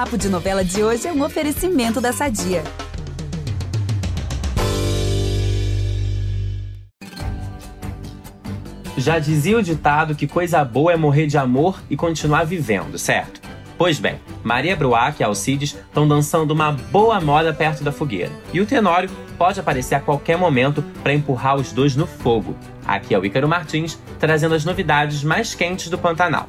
Papo de Novela de hoje é um oferecimento da Sadia. Já dizia o ditado que coisa boa é morrer de amor e continuar vivendo, certo? Pois bem, Maria Bruac e Alcides estão dançando uma boa moda perto da fogueira. E o Tenório pode aparecer a qualquer momento para empurrar os dois no fogo. Aqui é o Ícaro Martins, trazendo as novidades mais quentes do Pantanal.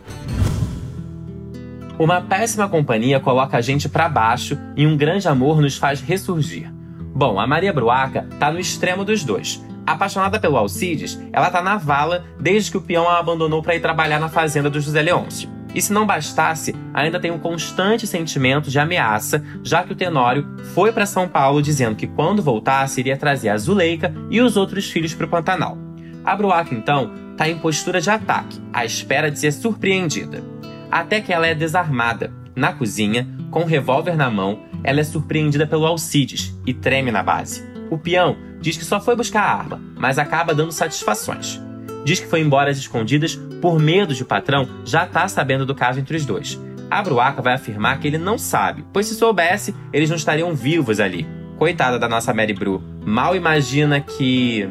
Uma péssima companhia coloca a gente para baixo e um grande amor nos faz ressurgir. Bom, a Maria Bruaca tá no extremo dos dois. Apaixonada pelo Alcides, ela tá na vala desde que o peão a abandonou para ir trabalhar na fazenda do José Leôncio. E se não bastasse, ainda tem um constante sentimento de ameaça, já que o Tenório foi para São Paulo dizendo que quando voltasse iria trazer a Zuleika e os outros filhos para o Pantanal. A Bruaca, então, está em postura de ataque, à espera de ser surpreendida. Até que ela é desarmada. Na cozinha, com um revólver na mão, ela é surpreendida pelo Alcides e treme na base. O peão diz que só foi buscar a arma, mas acaba dando satisfações diz que foi embora às escondidas por medo de o patrão já estar tá sabendo do caso entre os dois. A Bruaca vai afirmar que ele não sabe, pois se soubesse, eles não estariam vivos ali. Coitada da nossa Mary Bru, mal imagina que.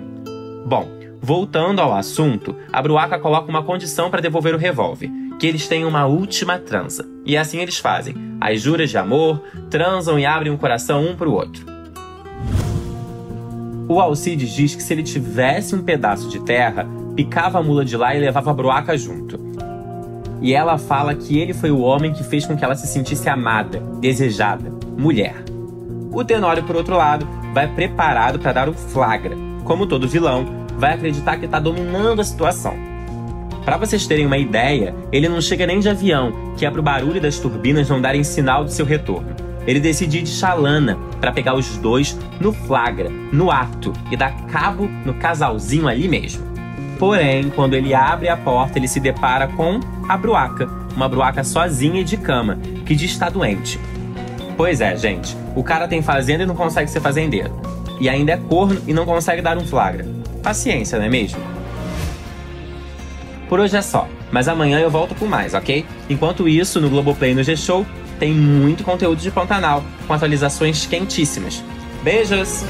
Bom, voltando ao assunto, a Bruaca coloca uma condição para devolver o revólver: que eles tenham uma última transa. E assim eles fazem. As juras de amor, transam e abrem o um coração um para o outro. O Alcides diz que se ele tivesse um pedaço de terra, picava a mula de lá e levava a broaca junto. E ela fala que ele foi o homem que fez com que ela se sentisse amada, desejada, mulher. O Tenório, por outro lado, vai preparado para dar o flagra. Como todo vilão, vai acreditar que está dominando a situação. Para vocês terem uma ideia, ele não chega nem de avião, que é pro barulho das turbinas não darem sinal de seu retorno. Ele decide ir de chalana para pegar os dois no flagra, no ato, e dar cabo no casalzinho ali mesmo. Porém, quando ele abre a porta, ele se depara com a Bruaca, uma Bruaca sozinha e de cama, que diz estar doente. Pois é, gente, o cara tem fazenda e não consegue ser fazendeiro. E ainda é corno e não consegue dar um flagra. Paciência, não é mesmo? Por hoje é só, mas amanhã eu volto com mais, ok? Enquanto isso, no Globoplay e no G-Show, tem muito conteúdo de Pantanal, com atualizações quentíssimas. Beijos!